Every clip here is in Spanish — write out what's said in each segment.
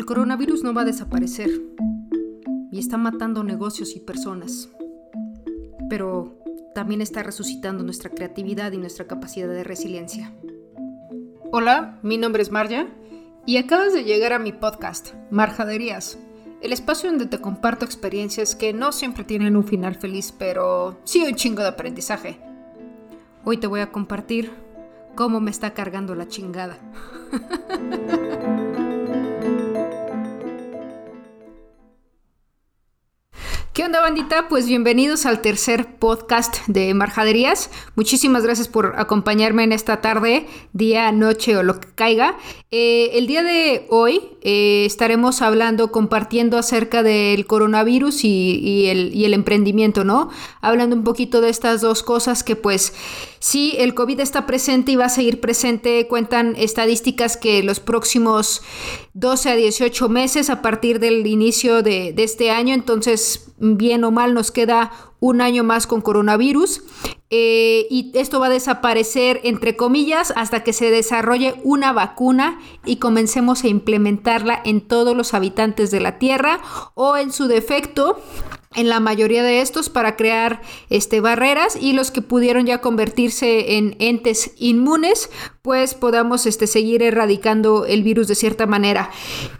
El coronavirus no va a desaparecer y está matando negocios y personas, pero también está resucitando nuestra creatividad y nuestra capacidad de resiliencia. Hola, mi nombre es Marja y acabas de llegar a mi podcast, Marjaderías, el espacio donde te comparto experiencias que no siempre tienen un final feliz, pero sí un chingo de aprendizaje. Hoy te voy a compartir cómo me está cargando la chingada. onda bandita? Pues bienvenidos al tercer podcast de Marjaderías. Muchísimas gracias por acompañarme en esta tarde, día, noche o lo que caiga. Eh, el día de hoy eh, estaremos hablando, compartiendo acerca del coronavirus y, el, y el emprendimiento, ¿no? Hablando un poquito de estas dos cosas que pues Sí, el COVID está presente y va a seguir presente. Cuentan estadísticas que los próximos 12 a 18 meses a partir del inicio de, este año, entonces bien o mal nos queda un año más con coronavirus. Eh, y esto va a desaparecer, entre comillas, hasta que se desarrolle una vacuna y comencemos a implementarla en todos los habitantes de la Tierra o en su defecto en la mayoría de estos para crear este, barreras y los que pudieron ya convertirse en entes inmunes, pues podamos este, seguir erradicando el virus de cierta manera.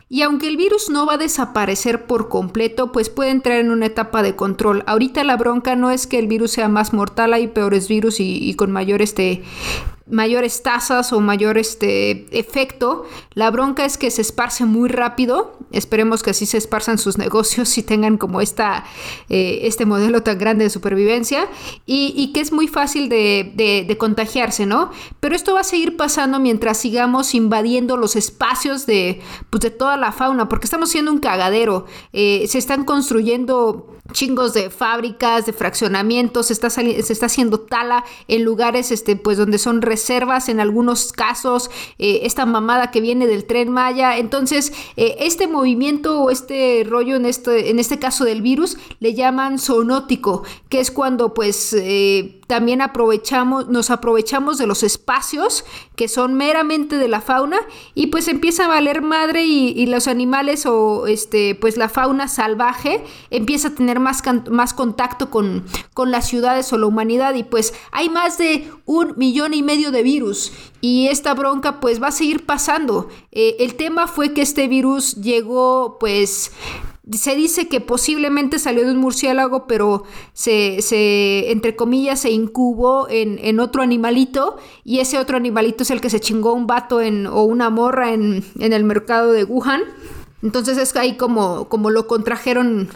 Y aunque el virus no va a desaparecer por completo, pues puede entrar en una etapa de control. Ahorita la bronca no es que el virus sea más mortal, hay peores virus y, con mayor este, mayores tasas o mayor este, efecto. La bronca es que se esparce muy rápido. Esperemos que así se esparzan sus negocios y tengan como esta, eh, este modelo tan grande de supervivencia y, que es muy fácil de, contagiarse, ¿no? Pero esto va a seguir pasando mientras sigamos invadiendo los espacios de, pues, de toda la fauna, porque estamos siendo un cagadero. Eh, se están construyendo chingos de fábricas, de fraccionamientos, se está, se está haciendo tala en lugares este, pues, donde son reservas en algunos casos, eh, esta mamada que viene del tren Maya. Entonces, eh, este movimiento o este rollo en este, en este caso del virus le llaman zoonótico, que es cuando pues... Eh, también aprovechamos, nos aprovechamos de los espacios que son meramente de la fauna y pues empieza a valer madre y, los animales o este pues la fauna salvaje empieza a tener más, más contacto con, con las ciudades o la humanidad y pues hay más de un millón y medio de virus y esta bronca pues va a seguir pasando. Eh, el tema fue que este virus llegó pues se dice que posiblemente salió de un murciélago, pero se, se entre comillas, se incubó en, en, otro animalito y ese otro animalito es el que se chingó un vato en, o una morra en, en el mercado de Wuhan. Entonces es ahí como, como lo contrajeron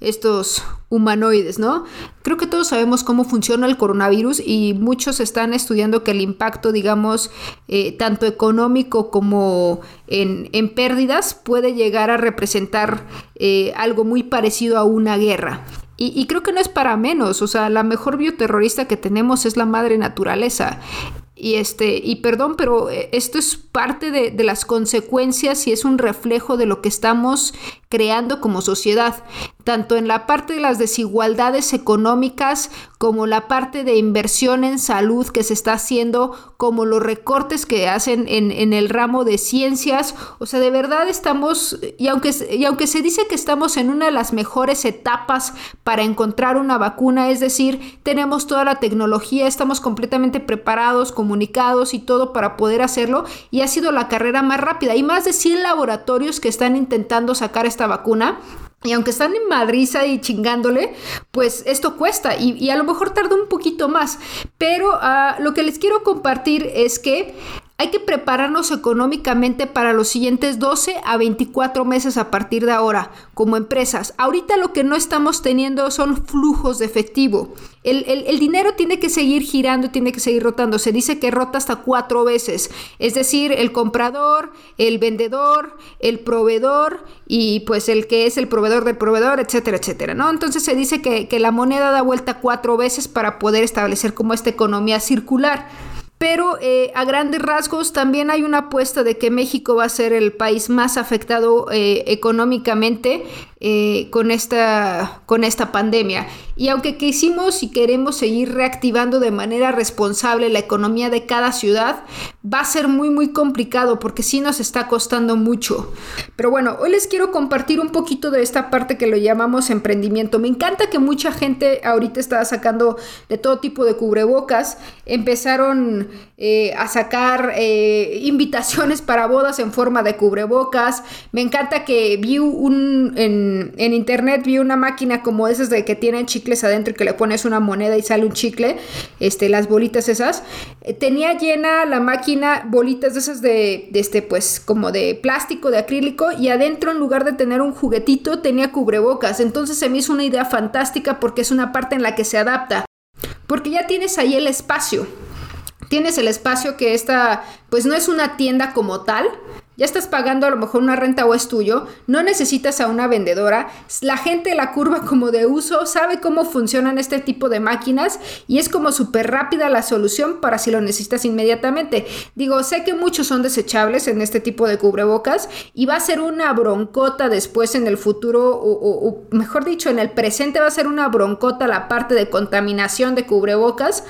estos humanoides, ¿no? Creo que todos sabemos cómo funciona el coronavirus y muchos están estudiando que el impacto, digamos, eh, tanto económico como en, pérdidas puede llegar a representar eh, algo muy parecido a una guerra. Y, creo que no es para menos, o sea, la mejor bioterrorista que tenemos es la madre naturaleza. Y este, y perdón, pero eh, esto es parte de, de, las consecuencias y es un reflejo de lo que estamos creando como sociedad, tanto en la parte de las desigualdades económicas como la parte de inversión en salud que se está haciendo, como los recortes que hacen en, el ramo de ciencias. O sea, de verdad estamos, y aunque, y aunque se dice que estamos en una de las mejores etapas para encontrar una vacuna, es decir, tenemos toda la tecnología, estamos completamente preparados, comunicados y todo para poder hacerlo, y ha sido la carrera más rápida. Hay más de 100 laboratorios que están intentando sacar esta vacuna. Y aunque están en Madrid y chingándole, pues esto cuesta y, a lo mejor tarda un poquito más. Pero ah, lo que les quiero compartir es que hay que prepararnos económicamente para los siguientes 12 a 24 meses a partir de ahora, como empresas. Ahorita lo que no estamos teniendo son flujos de efectivo. El, dinero tiene que seguir girando, tiene que seguir rotando. Se dice que rota hasta cuatro veces. Es decir, el comprador, el vendedor, el proveedor y pues el que es el proveedor del proveedor, etcétera, etcétera, ¿no? Entonces se dice que, que la moneda da vuelta cuatro veces para poder establecer como esta economía circular. Pero eh, a grandes rasgos también hay una apuesta de que México va a ser el país más afectado eh, económicamente eh, con, esta, con esta pandemia. Y aunque quisimos y queremos seguir reactivando de manera responsable la economía de cada ciudad, va a ser muy muy complicado porque sí nos está costando mucho. Pero bueno, hoy les quiero compartir un poquito de esta parte que lo llamamos emprendimiento. Me encanta que mucha gente ahorita está sacando de todo tipo de cubrebocas. Empezaron eh, a sacar eh, invitaciones para bodas en forma de cubrebocas. Me encanta que vi un en internet vi una máquina como esas de que tienen chicles adentro y que le pones una moneda y sale un chicle, este, las bolitas esas. Eh, tenía llena la máquina bolitas de esas de, de, este, pues, como de plástico, de acrílico, y adentro, en lugar de tener un juguetito, tenía cubrebocas. Entonces se me hizo una idea fantástica porque es una parte en la que se adapta. Porque ya tienes ahí el espacio tienes el espacio que esta, pues no es una tienda como tal, ya estás pagando a lo mejor una renta o es tuyo, no necesitas a una vendedora, la gente de la curva como de uso sabe cómo funcionan este tipo de máquinas y es como súper rápida la solución para si lo necesitas inmediatamente. Digo, sé que muchos son desechables en este tipo de cubrebocas y va a ser una broncota después en el futuro o, o mejor dicho en el presente va a ser una broncota la parte de contaminación de cubrebocas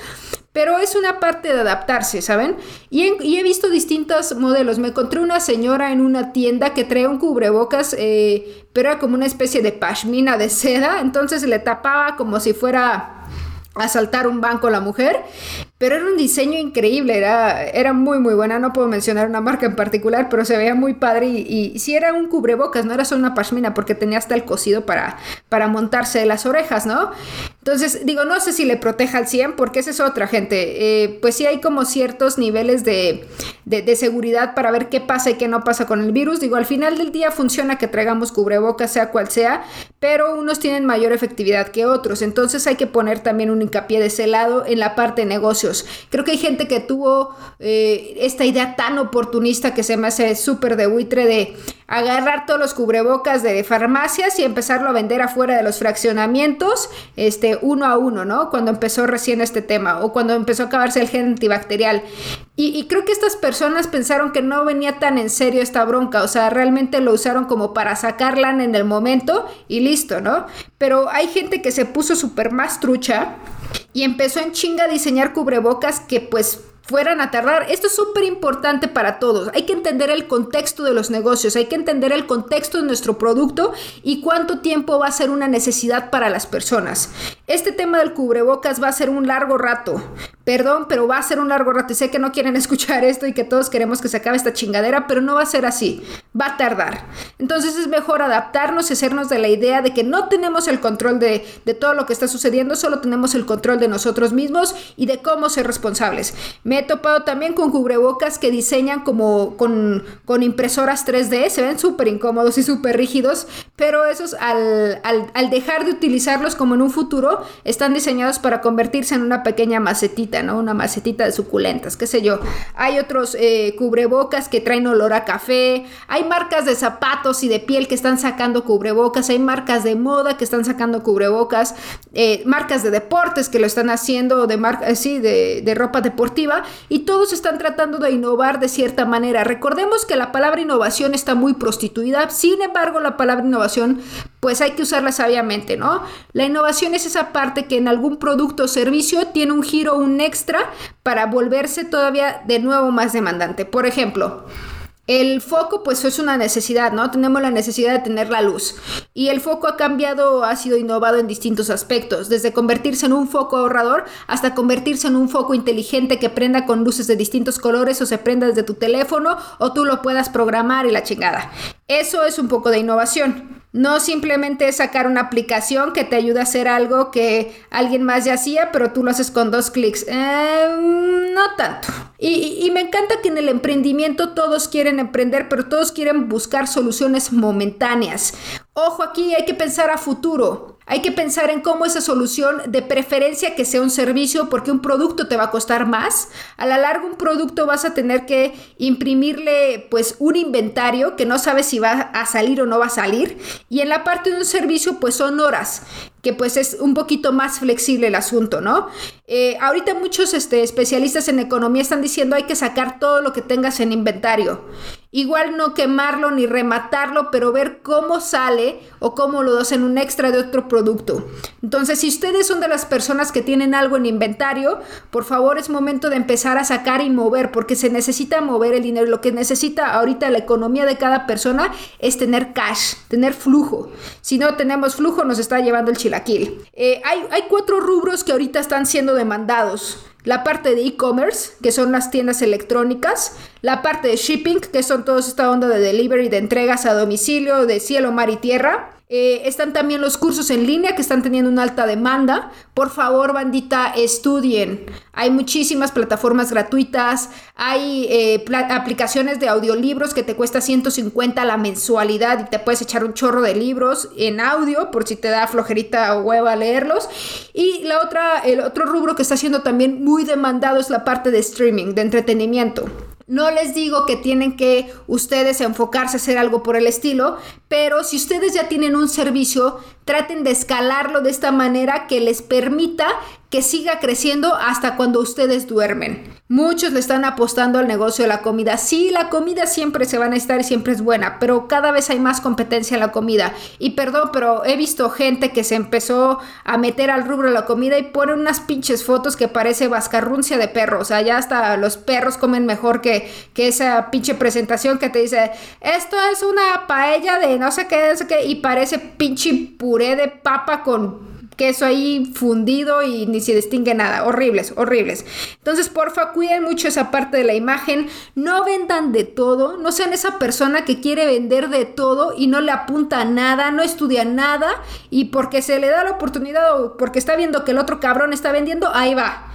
pero es una parte de adaptarse, ¿saben? Y, he visto distintos modelos. Me encontré una señora en una tienda que traía un cubrebocas, eh, pero era como una especie de pashmina de seda, entonces le tapaba como si fuera a saltar un banco la mujer, pero era un diseño increíble, era, era muy muy buena, no puedo mencionar una marca en particular, pero se veía muy padre y, si era un cubrebocas, no era solo una pashmina porque tenía hasta el cosido para, para montarse las orejas, ¿no? Entonces, digo, no sé si le proteja al 100 porque esa es otra gente, eh, pues sí hay como ciertos niveles de, de, seguridad para ver qué pasa y qué no pasa con el virus, digo, al final del día funciona que traigamos cubrebocas, sea cual sea, pero unos tienen mayor efectividad que otros, entonces hay que poner también un hincapié de ese lado en la parte de Creo que hay gente que tuvo eh, esta idea tan oportunista que se me hace súper de buitre de agarrar todos los cubrebocas de farmacias y empezarlo a vender afuera de los fraccionamientos, este, uno a uno, ¿no? Cuando empezó recién este tema o cuando empezó a acabarse el gen antibacterial. Y, y, creo que estas personas pensaron que no venía tan en serio esta bronca, o sea, realmente lo usaron como para sacarla en el momento y listo, ¿no? Pero hay gente que se puso súper más trucha y empezó en chinga a diseñar cubrebocas que pues fueran a tardar. Esto es súper importante para todos. Hay que entender el contexto de los negocios, hay que entender el contexto de nuestro producto y cuánto tiempo va a ser una necesidad para las personas. Este tema del cubrebocas va a ser un largo rato. Perdón, pero va a ser un largo rato y sé que no quieren escuchar esto y que todos queremos que se acabe esta chingadera, pero no va a ser así. Va a tardar. Entonces es mejor adaptarnos y hacernos de la idea de que no tenemos el control de, de todo lo que está sucediendo, solo tenemos el control de nosotros mismos y de cómo ser responsables. Me he topado también con cubrebocas que diseñan como con, con impresoras 3D, se ven súper incómodos y súper rígidos, pero esos al, al, dejar de utilizarlos como en un futuro, están diseñados para convertirse en una pequeña macetita, Una macetita de suculentas, qué sé yo. Hay otros eh, cubrebocas que traen olor a café, hay marcas de zapatos y de piel que están sacando cubrebocas, hay marcas de moda que están sacando cubrebocas, eh, marcas de deportes que lo están haciendo, de marca, sí, de, de ropa deportiva, y todos están tratando de innovar de cierta manera. Recordemos que la palabra innovación está muy prostituida, sin embargo la palabra innovación pues hay que usarla sabiamente, ¿no? La innovación es esa parte que en algún producto o servicio tiene un giro, un extra para volverse todavía de nuevo más demandante. Por ejemplo, el foco pues es una necesidad, ¿no? Tenemos la necesidad de tener la luz. Y el foco ha cambiado, ha sido innovado en distintos aspectos, desde convertirse en un foco ahorrador hasta convertirse en un foco inteligente que prenda con luces de distintos colores o se prenda desde tu teléfono o tú lo puedas programar y la chingada. Eso es un poco de innovación. No simplemente es sacar una aplicación que te ayude a hacer algo que alguien más ya hacía, pero tú lo haces con dos clics. Eh, no tanto. Y, y, me encanta que en el emprendimiento todos quieren emprender, pero todos quieren buscar soluciones momentáneas. Ojo aquí, hay que pensar a futuro. Hay que pensar en cómo esa solución, de preferencia que sea un servicio, porque un producto te va a costar más. A la larga, un producto vas a tener que imprimirle pues un inventario que no sabes si va a salir o no va a salir. Y en la parte de un servicio, pues son horas. Que pues es un poquito más flexible el asunto, ¿no? Eh, ahorita muchos este, especialistas en economía están diciendo hay que sacar todo lo que tengas en inventario. Igual no quemarlo ni rematarlo, pero ver cómo sale o cómo lo en un extra de otro producto. Entonces, si ustedes son de las personas que tienen algo en inventario, por favor es momento de empezar a sacar y mover, porque se necesita mover el dinero. Lo que necesita ahorita la economía de cada persona es tener cash, tener flujo. Si no tenemos flujo, nos está llevando el Eh, hay, hay cuatro rubros que ahorita están siendo demandados. La parte de e-commerce, que son las tiendas electrónicas, la parte de shipping, que son toda esta onda de delivery, de entregas a domicilio, de cielo, mar y tierra. Eh, están también los cursos en línea que están teniendo una alta demanda. Por favor, bandita, estudien. Hay muchísimas plataformas gratuitas, hay eh, aplicaciones de audiolibros que te cuesta 150 la mensualidad y te puedes echar un chorro de libros en audio por si te da flojerita o hueva leerlos. Y la otra, el otro rubro que está siendo también muy demandado es la parte de streaming, de entretenimiento. No les digo que tienen que ustedes enfocarse a hacer algo por el estilo, pero si ustedes ya tienen un servicio, traten de escalarlo de esta manera que les permita que siga creciendo hasta cuando ustedes duermen. Muchos le están apostando al negocio de la comida. Sí, la comida siempre se va a estar y siempre es buena, pero cada vez hay más competencia en la comida. Y perdón, pero he visto gente que se empezó a meter al rubro de la comida y pone unas pinches fotos que parece vascarruncia de perro. O sea, ya hasta los perros comen mejor que, que esa pinche presentación que te dice, esto es una paella de no sé qué, no sé qué, y parece pinche puré de papa con queso ahí fundido y ni se distingue nada. Horribles, horribles. Entonces, porfa, cuiden mucho esa parte de la imagen. No vendan de todo. No sean esa persona que quiere vender de todo y no le apunta a nada, no estudia nada y porque se le da la oportunidad o porque está viendo que el otro cabrón está vendiendo, ahí va.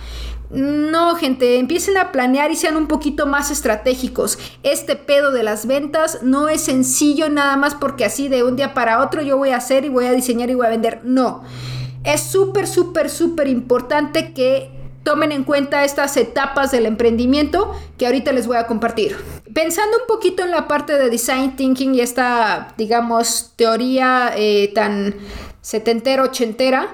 No, gente, empiecen a planear y sean un poquito más estratégicos. Este pedo de las ventas no es sencillo nada más porque así de un día para otro yo voy a hacer y voy a diseñar y voy a vender. No. Es súper, súper, súper importante que tomen en cuenta estas etapas del emprendimiento que ahorita les voy a compartir. Pensando un poquito en la parte de design thinking y esta, digamos, teoría eh, tan setentera, ochentera,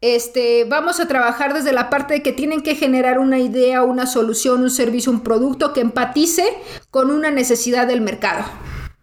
este, vamos a trabajar desde la parte de que tienen que generar una idea, una solución, un servicio, un producto que empatice con una necesidad del mercado.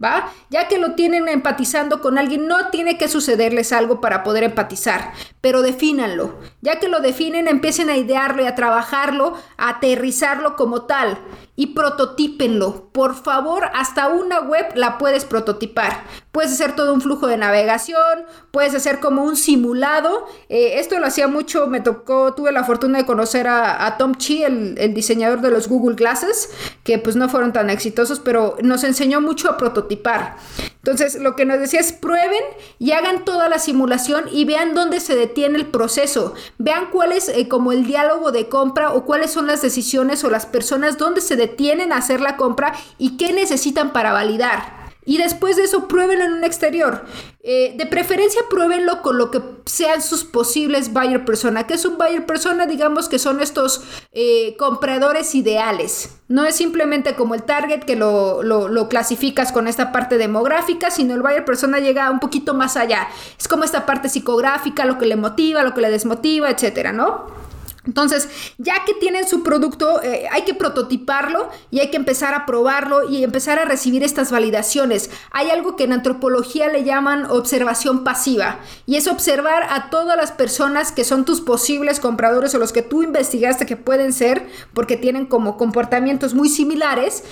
¿Va? Ya que lo tienen empatizando con alguien, no tiene que sucederles algo para poder empatizar, pero defínanlo. Ya que lo definen, empiecen a idearlo y a trabajarlo, a aterrizarlo como tal y prototípenlo. Por favor, hasta una web la puedes prototipar. Puedes hacer todo un flujo de navegación, puedes hacer como un simulado. Eh, esto lo hacía mucho, me tocó, tuve la fortuna de conocer a, Tom Chi, el, diseñador de los Google Glasses, que pues no fueron tan exitosos, pero nos enseñó mucho a prototipar. Entonces, lo que nos decía es prueben y hagan toda la simulación y vean dónde se detiene el proceso. Vean cuál es eh, como el diálogo de compra o cuáles son las decisiones o las personas donde se detienen a hacer la compra y qué necesitan para validar y después de eso pruébenlo en un exterior. Eh, de preferencia pruébenlo con lo que sean sus posibles buyer persona. ¿Qué es un buyer persona? Digamos que son estos eh, compradores ideales. No es simplemente como el target que lo, lo, clasificas con esta parte demográfica, sino el buyer persona llega un poquito más allá. Es como esta parte psicográfica, lo que le motiva, lo que le desmotiva, etcétera, ¿no? Entonces, ya que tienen su producto, eh, hay que prototiparlo y hay que empezar a probarlo y empezar a recibir estas validaciones. Hay algo que en antropología le llaman observación pasiva y es observar a todas las personas que son tus posibles compradores o los que tú investigaste que pueden ser porque tienen como comportamientos muy similares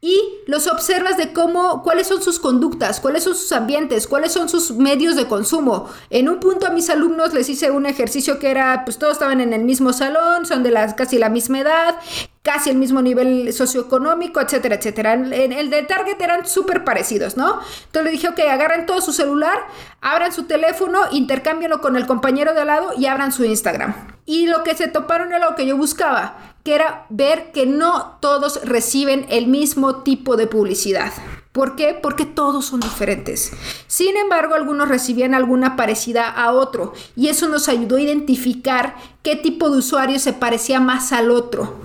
y los observas de cómo, cuáles son sus conductas, cuáles son sus ambientes, cuáles son sus medios de consumo. En un punto a mis alumnos les hice un ejercicio que era, pues todos estaban en el mismo salón, son de las, casi la misma edad, casi el mismo nivel socioeconómico, etcétera, etcétera. En el de Target eran súper parecidos, ¿no? Entonces le dije, ok, agarren todo su celular, abran su teléfono, intercámbienlo con el compañero de al lado y abran su Instagram. Y lo que se toparon era lo que yo buscaba, que era ver que no todos reciben el mismo tipo de publicidad. ¿Por qué? Porque todos son diferentes. Sin embargo, algunos recibían alguna parecida a otro y eso nos ayudó a identificar qué tipo de usuario se parecía más al otro.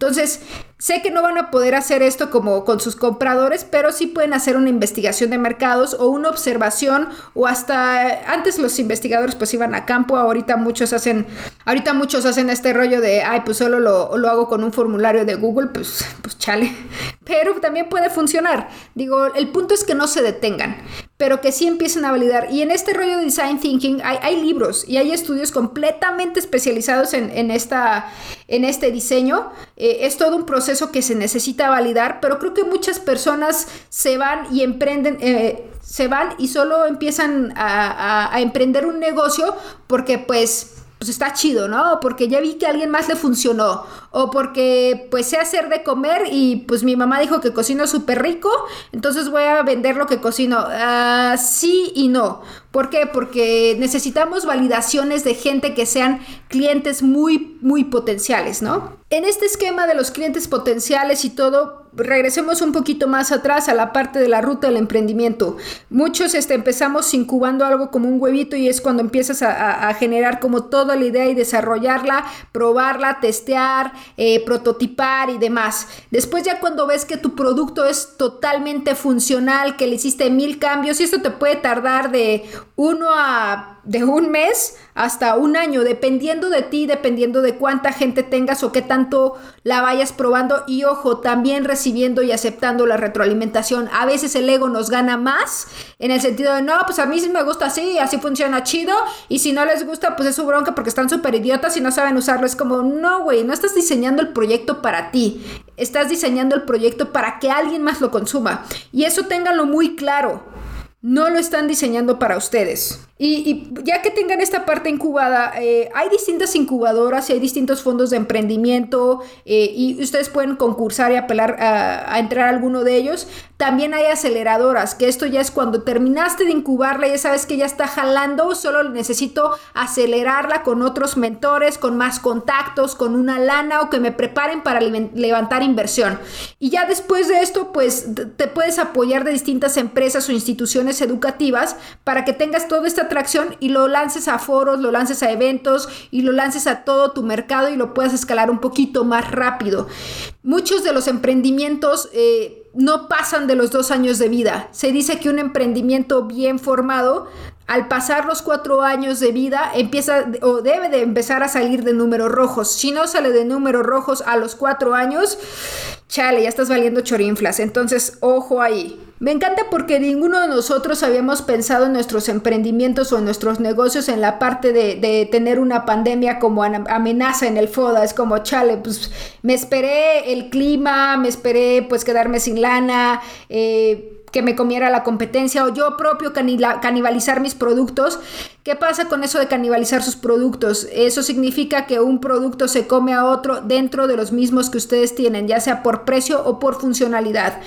Entonces, Sé que no van a poder hacer esto como con sus compradores, pero sí pueden hacer una investigación de mercados o una observación o hasta antes los investigadores pues iban a campo, ahorita muchos hacen, ahorita muchos hacen este rollo de, ay, pues solo lo, lo hago con un formulario de Google, pues, pues chale, pero también puede funcionar. Digo, el punto es que no se detengan, pero que sí empiecen a validar. Y en este rollo de design thinking hay, hay libros y hay estudios completamente especializados en, en esta, en este diseño. Eh, es todo un proceso que se necesita validar, pero creo que muchas personas se van y emprenden, eh, se van y solo empiezan a, a emprender un negocio porque pues pues está chido, ¿no? Porque ya vi que a alguien más le funcionó. O porque pues sé hacer de comer y pues mi mamá dijo que cocino súper rico, entonces voy a vender lo que cocino. Uh, sí y no. ¿Por qué? Porque necesitamos validaciones de gente que sean clientes muy, muy potenciales, ¿no? En este esquema de los clientes potenciales y todo, regresemos un poquito más atrás a la parte de la ruta del emprendimiento. Muchos este, empezamos incubando algo como un huevito y es cuando empiezas a, generar como toda la idea y desarrollarla, probarla, testear, eh, prototipar y demás. Después ya cuando ves que tu producto es totalmente funcional, que le hiciste mil cambios y esto te puede tardar de uno a de un mes hasta un año, dependiendo de ti, dependiendo de cuánta gente tengas o qué tanto la vayas probando y ojo, también recibiendo y aceptando la retroalimentación. A veces el ego nos gana más en el sentido de, no, pues a mí sí me gusta así, así funciona chido y si no les gusta, pues es su bronca porque están súper idiotas y no saben usarlo. Es como, no, güey, no estás diseñando el proyecto para ti, estás diseñando el proyecto para que alguien más lo consuma. Y eso ténganlo muy claro no lo están diseñando para ustedes. Y, ya que tengan esta parte incubada, eh, hay distintas incubadoras y hay distintos fondos de emprendimiento eh, y ustedes pueden concursar y apelar a, entrar a alguno de ellos. También hay aceleradoras, que esto ya es cuando terminaste de incubarla, ya sabes que ya está jalando, solo necesito acelerarla con otros mentores, con más contactos, con una lana o que me preparen para levantar inversión. Y ya después de esto, pues te puedes apoyar de distintas empresas o instituciones educativas para que tengas toda esta y lo lances a foros, lo lances a eventos y lo lances a todo tu mercado y lo puedas escalar un poquito más rápido. Muchos de los emprendimientos eh, no pasan de los dos años de vida. Se dice que un emprendimiento bien formado al pasar los cuatro años de vida empieza o debe de empezar a salir de números rojos. Si no sale de números rojos a los cuatro años, chale, ya estás valiendo chorinflas. Entonces, ojo ahí. Me encanta porque ninguno de nosotros habíamos pensado en nuestros emprendimientos o en nuestros negocios en la parte de, tener una pandemia como amenaza en el FODA. Es como, chale, pues me esperé el clima, me esperé pues quedarme sin lana. Eh, que me comiera la competencia o yo propio canibalizar mis productos. ¿Qué pasa con eso de canibalizar sus productos? Eso significa que un producto se come a otro dentro de los mismos que ustedes tienen, ya sea por precio o por funcionalidad.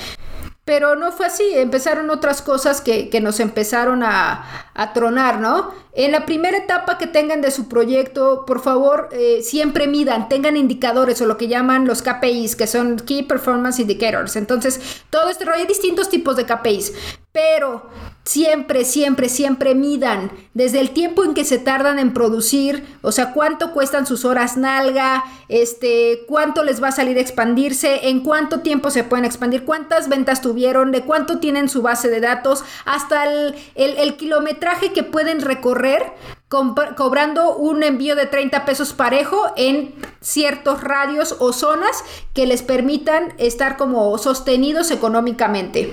Pero no fue así, empezaron otras cosas que, nos empezaron a, tronar, ¿no? En la primera etapa que tengan de su proyecto, por favor, eh, siempre midan, tengan indicadores o lo que llaman los KPIs, que son Key Performance Indicators. Entonces, todo este rollo, hay distintos tipos de KPIs, pero siempre, siempre, siempre midan desde el tiempo en que se tardan en producir, o sea, cuánto cuestan sus horas nalga, este, cuánto les va a salir a expandirse, en cuánto tiempo se pueden expandir, cuántas ventas tuvieron, de cuánto tienen su base de datos, hasta el, el kilometraje que pueden recorrer cobrando un envío de 30 pesos parejo en ciertos radios o zonas que les permitan estar como sostenidos económicamente.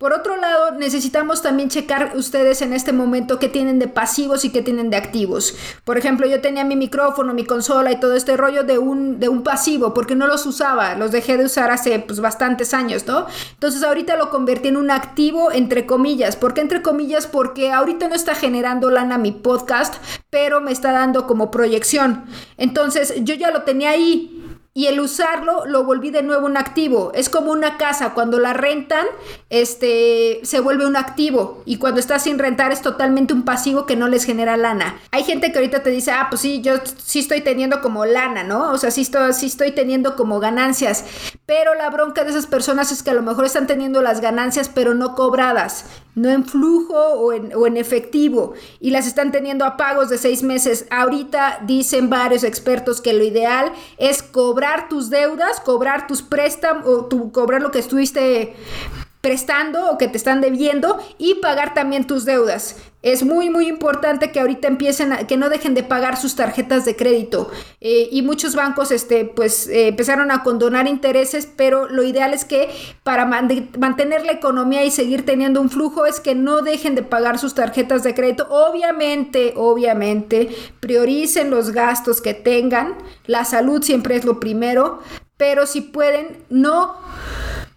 Por otro lado, necesitamos también checar ustedes en este momento qué tienen de pasivos y qué tienen de activos. Por ejemplo, yo tenía mi micrófono, mi consola y todo este rollo de un, de un pasivo porque no los usaba, los dejé de usar hace pues, bastantes años, ¿no? Entonces ahorita lo convertí en un activo entre comillas. ¿Por qué entre comillas? Porque ahorita no está generando lana mi podcast, pero me está dando como proyección. Entonces yo ya lo tenía ahí y el usarlo lo volví de nuevo un activo. Es como una casa, cuando la rentan, este, se vuelve un activo y cuando está sin rentar es totalmente un pasivo que no les genera lana. Hay gente que ahorita te dice, ah, pues sí, yo sí estoy teniendo como lana, ¿no? O sea, sí estoy, sí estoy teniendo como ganancias, pero la bronca de esas personas es que a lo mejor están teniendo las ganancias, pero no cobradas no en flujo o en, efectivo, y las están teniendo a pagos de seis meses. Ahorita dicen varios expertos que lo ideal es cobrar tus deudas, cobrar tus préstamos, o tu, cobrar lo que estuviste prestando o que te están debiendo y pagar también tus deudas. Es muy, muy importante que ahorita empiecen, a, que no dejen de pagar sus tarjetas de crédito. Eh, y muchos bancos, este, pues, eh, empezaron a condonar intereses, pero lo ideal es que para mantener la economía y seguir teniendo un flujo es que no dejen de pagar sus tarjetas de crédito. Obviamente, obviamente, prioricen los gastos que tengan. La salud siempre es lo primero, pero si pueden, no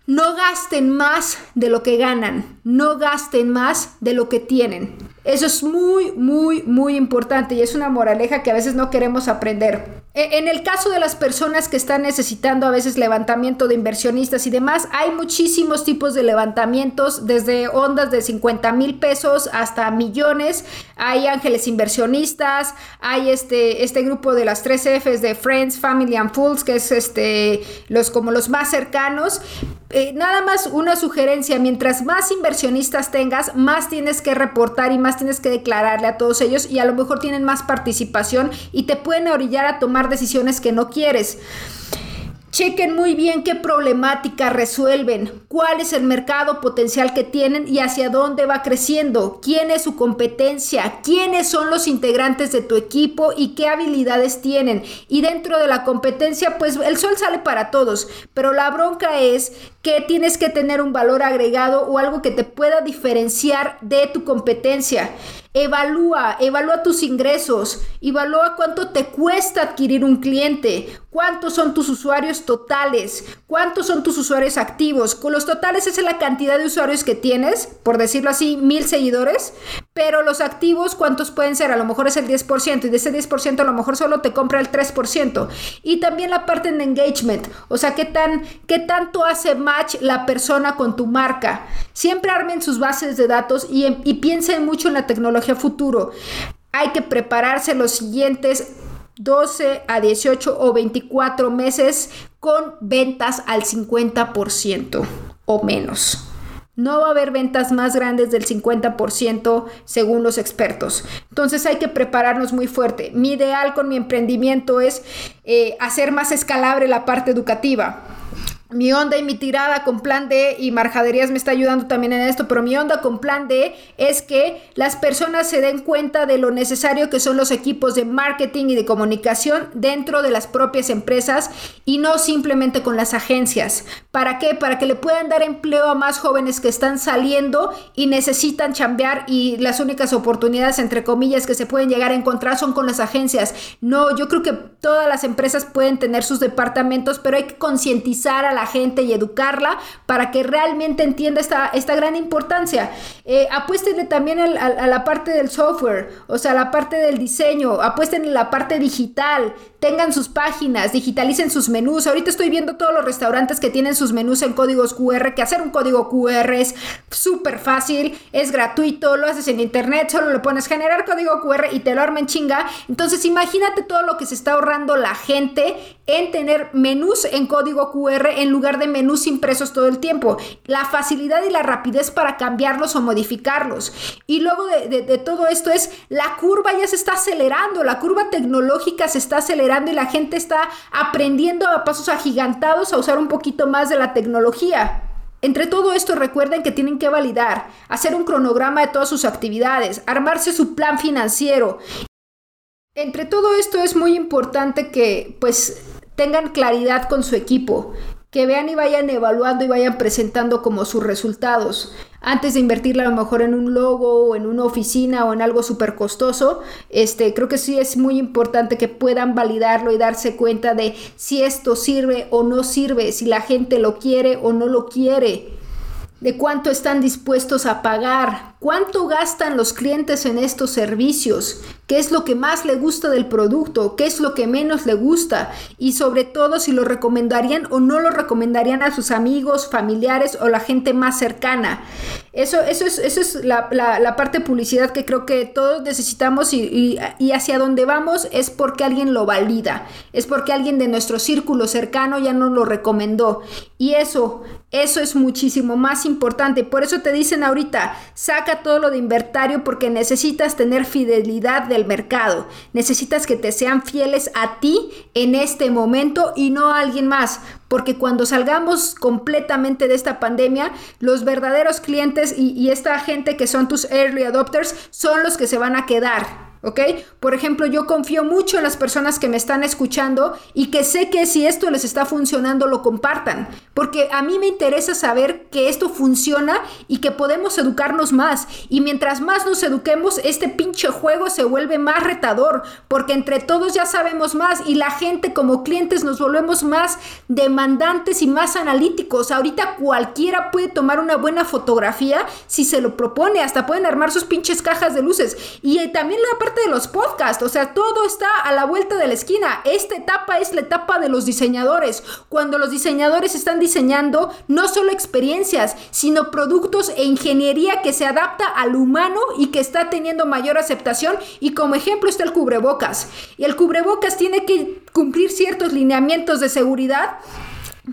no gasten más de lo que ganan, no gasten más de lo que tienen. Eso es muy, muy, muy importante y es una moraleja que a veces no queremos aprender. E, en el caso de las personas que están necesitando a veces levantamiento de inversionistas y demás, hay muchísimos tipos de levantamientos, desde ondas de 50 mil pesos hasta millones. Hay ángeles inversionistas, hay este, este grupo de las tres Fs de Friends, Family and Fools, que es este, los, como los más cercanos. Eh, nada más una sugerencia, mientras más inversionistas tengas, más tienes que reportar y más tienes que declararle a todos ellos y a lo mejor tienen más participación y te pueden orillar a tomar decisiones que no quieres. Chequen muy bien qué problemática resuelven, cuál es el mercado potencial que tienen y hacia dónde va creciendo, quién es su competencia, quiénes son los integrantes de tu equipo y qué habilidades tienen. Y dentro de la competencia, pues el sol sale para todos, pero la bronca es que tienes que tener un valor agregado o algo que te pueda diferenciar de tu competencia. Evalúa, evalúa tus ingresos, evalúa cuánto te cuesta adquirir un cliente, cuántos son tus usuarios totales, cuántos son tus usuarios activos. Con los totales es la cantidad de usuarios que tienes, por decirlo así, mil seguidores, pero los activos, ¿cuántos pueden ser? A lo mejor es el 10% y de ese 10% a lo mejor solo te compra el 3%. Y también la parte de engagement, o sea, qué, tan, qué tanto hace match la persona con tu marca. Siempre armen sus bases de datos y, y piensen mucho en la tecnología futuro. Hay que prepararse los siguientes 12 a 18 o 24 meses con ventas al 50% o menos. No va a haber ventas más grandes del 50% según los expertos. Entonces hay que prepararnos muy fuerte. Mi ideal con mi emprendimiento es eh, hacer más escalable la parte educativa mi onda y mi tirada con plan D y Marjaderías me está ayudando también en esto, pero mi onda con plan D es que las personas se den cuenta de lo necesario que son los equipos de marketing y de comunicación dentro de las propias empresas y no simplemente con las agencias. ¿Para qué? Para que le puedan dar empleo a más jóvenes que están saliendo y necesitan chambear y las únicas oportunidades entre comillas que se pueden llegar a encontrar son con las agencias. No, yo creo que todas las empresas pueden tener sus departamentos, pero hay que concientizar a la gente y educarla para que realmente entienda esta, esta gran importancia. Eh, apuéstenle también a, la parte del software, o sea, la parte del diseño, apuesten en la parte digital, tengan sus páginas, digitalicen sus menús. Ahorita estoy viendo todos los restaurantes que tienen sus menús en códigos QR, que hacer un código QR es súper fácil, es gratuito, lo haces en internet, solo le pones generar código QR y te lo armen chinga. Entonces imagínate todo lo que se está ahorrando la gente en tener menús en código QR en lugar de menús impresos todo el tiempo. La facilidad y la rapidez para cambiarlos o modificarlos. Y luego de, todo esto es la curva ya se está acelerando, la curva tecnológica se está acelerando y la gente está aprendiendo a pasos agigantados a usar un poquito más de la tecnología. Entre todo esto recuerden que tienen que validar, hacer un cronograma de todas sus actividades, armarse su plan financiero. Entre todo esto es muy importante que pues tengan claridad con su equipo, que vean y vayan evaluando y vayan presentando como sus resultados. Antes de invertirle a lo mejor en un logo o en una oficina o en algo súper costoso, este, creo que sí es muy importante que puedan validarlo y darse cuenta de si esto sirve o no sirve, si la gente lo quiere o no lo quiere de cuánto están dispuestos a pagar, cuánto gastan los clientes en estos servicios, qué es lo que más le gusta del producto, qué es lo que menos le gusta y sobre todo si lo recomendarían o no lo recomendarían a sus amigos, familiares o la gente más cercana. Eso, eso es, eso es la, la, parte de publicidad que creo que todos necesitamos y, y hacia donde vamos es porque alguien lo valida, es porque alguien de nuestro círculo cercano ya nos lo recomendó y eso Eso es muchísimo más importante. Por eso te dicen ahorita, saca todo lo de inventario porque necesitas tener fidelidad del mercado. Necesitas que te sean fieles a ti en este momento y no a alguien más. Porque cuando salgamos completamente de esta pandemia, los verdaderos clientes y, y esta gente que son tus early adopters son los que se van a quedar. ¿Ok? Por ejemplo, yo confío mucho en las personas que me están escuchando y que sé que si esto les está funcionando, lo compartan, porque a mí me interesa saber que esto funciona y que podemos educarnos más. Y mientras más nos eduquemos, este pinche juego se vuelve más retador, porque entre todos ya sabemos más y la gente como clientes nos volvemos más demandantes y más analíticos. Ahorita cualquiera puede tomar una buena fotografía si se lo propone, hasta pueden armar sus pinches cajas de luces. Y eh, también la parte de los podcasts, o sea, todo está a la vuelta de la esquina. Esta etapa es la etapa de los diseñadores, cuando los diseñadores están diseñando no solo experiencias, sino productos e ingeniería que se adapta al humano y que está teniendo mayor aceptación. Y como ejemplo está el cubrebocas. Y el cubrebocas tiene que cumplir ciertos lineamientos de seguridad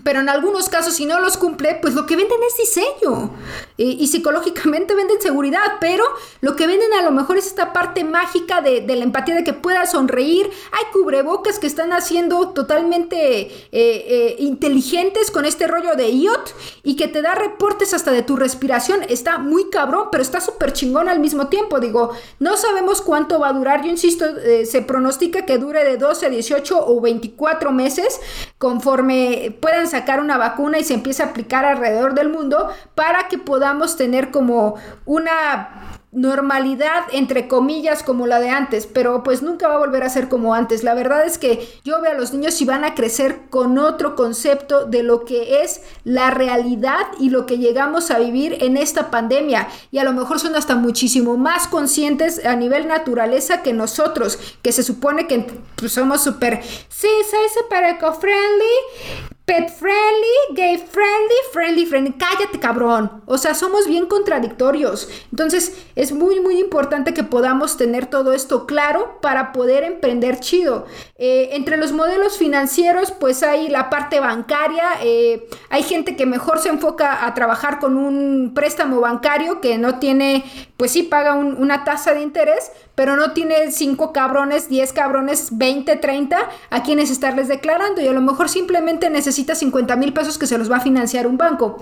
pero en algunos casos, si no los cumple, pues lo que venden es diseño. y psicológicamente venden seguridad, pero lo que venden a lo mejor es esta parte mágica de, la empatía, de que pueda sonreír. Hay cubrebocas que están haciendo totalmente eh, eh, inteligentes con este rollo de IOT y que te da reportes hasta de tu respiración. Está muy cabrón, pero está súper chingón al mismo tiempo. Digo, no sabemos cuánto va a durar. Yo insisto, eh, se pronostica que dure de 12 a 18 o 24 meses conforme puedan sacar una vacuna y se empieza a aplicar alrededor del mundo para que podamos tener como una normalidad entre comillas como la de antes, pero pues nunca va a volver a ser como antes. La verdad es que yo veo a los niños y van a crecer con otro concepto de lo que es la realidad y lo que llegamos a vivir en esta pandemia y a lo mejor son hasta muchísimo más conscientes a nivel naturaleza que nosotros, que se supone que pues, somos súper, sí, soy súper eco-friendly, pet friendly, gay friendly, friendly friendly. Cállate, cabrón. O sea, somos bien contradictorios. Entonces, es muy, muy importante que podamos tener todo esto claro para poder emprender chido. Eh, entre los modelos financieros, pues hay la parte bancaria. Eh, hay gente que mejor se enfoca a trabajar con un préstamo bancario que no tiene, pues sí paga una tasa de interés, pero no tiene 5 cabrones, 10 cabrones, 20, 30 a quienes estarles declarando y a lo mejor simplemente necesita 50 mil pesos que se los va a financiar un banco.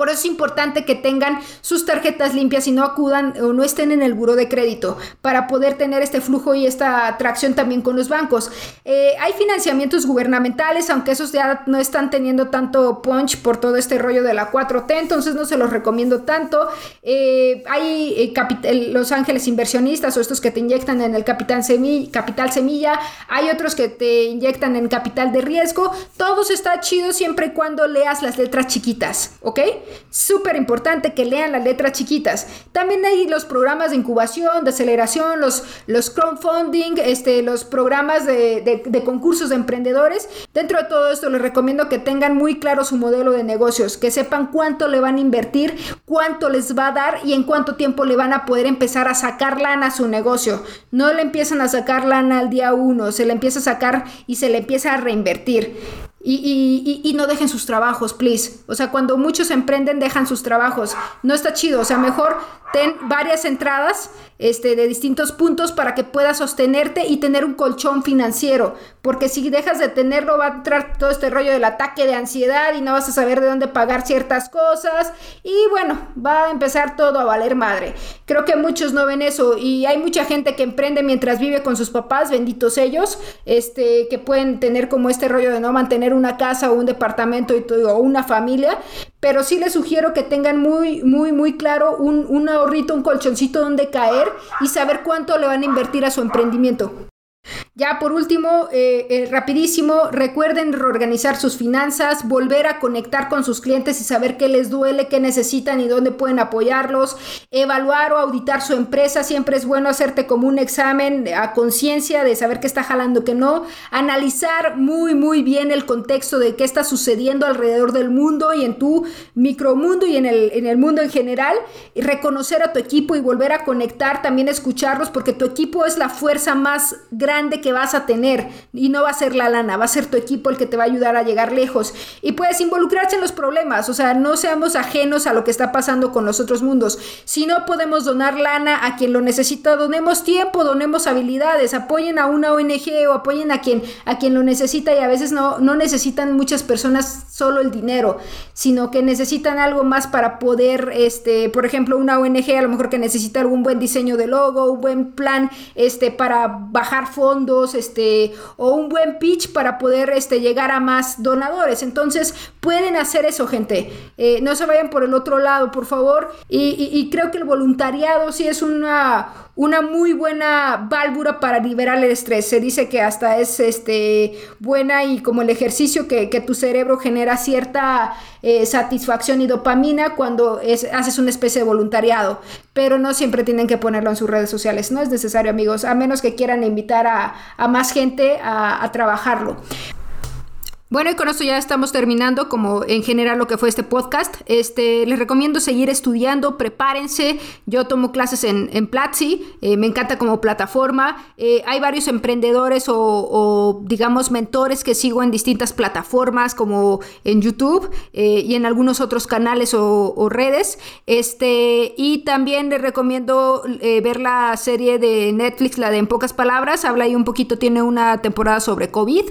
Por eso es importante que tengan sus tarjetas limpias y no acudan o no estén en el buro de crédito para poder tener este flujo y esta atracción también con los bancos. Eh, hay financiamientos gubernamentales, aunque esos ya no están teniendo tanto punch por todo este rollo de la 4T, entonces no se los recomiendo tanto. Eh, hay eh, Los Ángeles Inversionistas o estos que te inyectan en el capital semilla, capital semilla, hay otros que te inyectan en capital de riesgo. Todos está chido siempre y cuando leas las letras chiquitas, ¿ok? Súper importante que lean las letras chiquitas. También hay los programas de incubación, de aceleración, los, los crowdfunding, este, los programas de, de concursos de emprendedores. Dentro de todo esto les recomiendo que tengan muy claro su modelo de negocios, que sepan cuánto le van a invertir, cuánto les va a dar y en cuánto tiempo le van a poder empezar a sacar lana a su negocio. No le empiezan a sacar lana al día uno, se le empieza a sacar y se le empieza a reinvertir. Y, y, no dejen sus trabajos, please. O sea, cuando muchos emprenden, dejan sus trabajos. No está chido. O sea, mejor ten varias entradas este, de distintos puntos para que puedas sostenerte y tener un colchón financiero. Porque si dejas de tenerlo va a entrar todo este rollo del ataque de ansiedad y no vas a saber de dónde pagar ciertas cosas. Y bueno, va a empezar todo a valer madre. Creo que muchos no ven eso y hay mucha gente que emprende mientras vive con sus papás, benditos ellos, este, que pueden tener como este rollo de no mantener una casa o un departamento y todo, o una familia. Pero sí les sugiero que tengan muy, muy, muy claro un, un ahorrito, un colchoncito donde caer y saber cuánto le van a invertir a su emprendimiento. Ya por último, eh, eh, rapidísimo, recuerden reorganizar sus finanzas, volver a conectar con sus clientes y saber qué les duele, qué necesitan y dónde pueden apoyarlos, evaluar o auditar su empresa, siempre es bueno hacerte como un examen a conciencia de saber qué está jalando, qué no, analizar muy muy bien el contexto de qué está sucediendo alrededor del mundo y en tu micromundo y en el, en el mundo en general, y reconocer a tu equipo y volver a conectar, también escucharlos porque tu equipo es la fuerza más grande que vas a tener y no va a ser la lana, va a ser tu equipo el que te va a ayudar a llegar lejos. Y puedes involucrarse en los problemas, o sea, no seamos ajenos a lo que está pasando con los otros mundos. Si no podemos donar lana a quien lo necesita, donemos tiempo, donemos habilidades, apoyen a una ONG o apoyen a quien, a quien lo necesita y a veces no, no necesitan muchas personas solo el dinero, sino que necesitan algo más para poder, este, por ejemplo, una ONG a lo mejor que necesita algún buen diseño de logo, un buen plan este, para bajar fondos, este, o un buen pitch para poder este, llegar a más donadores. Entonces, pueden hacer eso, gente. Eh, no se vayan por el otro lado, por favor. y creo que el voluntariado sí es una una muy buena válvula para liberar el estrés. Se dice que hasta es este, buena y como el ejercicio que, tu cerebro genera cierta eh, satisfacción y dopamina cuando haces una especie de voluntariado. Pero no siempre tienen que ponerlo en sus redes sociales. No es necesario, amigos, a menos que quieran invitar a, más gente a, a trabajarlo. Bueno, y con esto ya estamos terminando como en general lo que fue este podcast. Este, les recomiendo seguir estudiando, prepárense. Yo tomo clases en, en Platzi, eh, me encanta como plataforma. Eh, hay varios emprendedores o, digamos mentores que sigo en distintas plataformas como en YouTube eh, y en algunos otros canales o, redes. Este, y también les recomiendo ver la serie de Netflix, la de En pocas palabras. Habla ahí un poquito, tiene una temporada sobre COVID.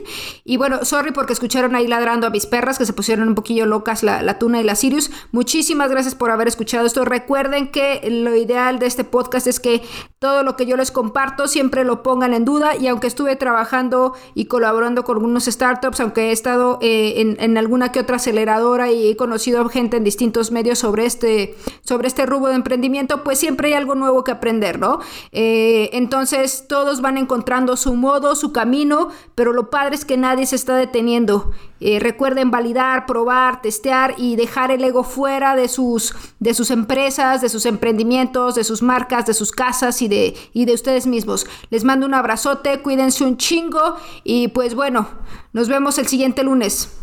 Y bueno, sorry porque escuché escucharon ahí ladrando a mis perras que se pusieron un poquillo locas la, tuna y la Sirius. Muchísimas gracias por haber escuchado esto. Recuerden que lo ideal de este podcast es que todo lo que yo les comparto siempre lo pongan en duda y aunque estuve trabajando y colaborando con algunos startups, aunque he estado eh, en, alguna que otra aceleradora y he conocido gente en distintos medios sobre este, sobre este rubro de emprendimiento, pues siempre hay algo nuevo que aprender, ¿no? Eh, entonces todos van encontrando su modo, su camino, pero lo padre es que nadie se está deteniendo eh, recuerden validar, probar, testear y dejar el ego fuera de sus, de sus empresas, de sus emprendimientos, de sus marcas, de sus casas y de, y de ustedes mismos. Les mando un abrazote, cuídense un chingo y pues bueno, nos vemos el siguiente lunes.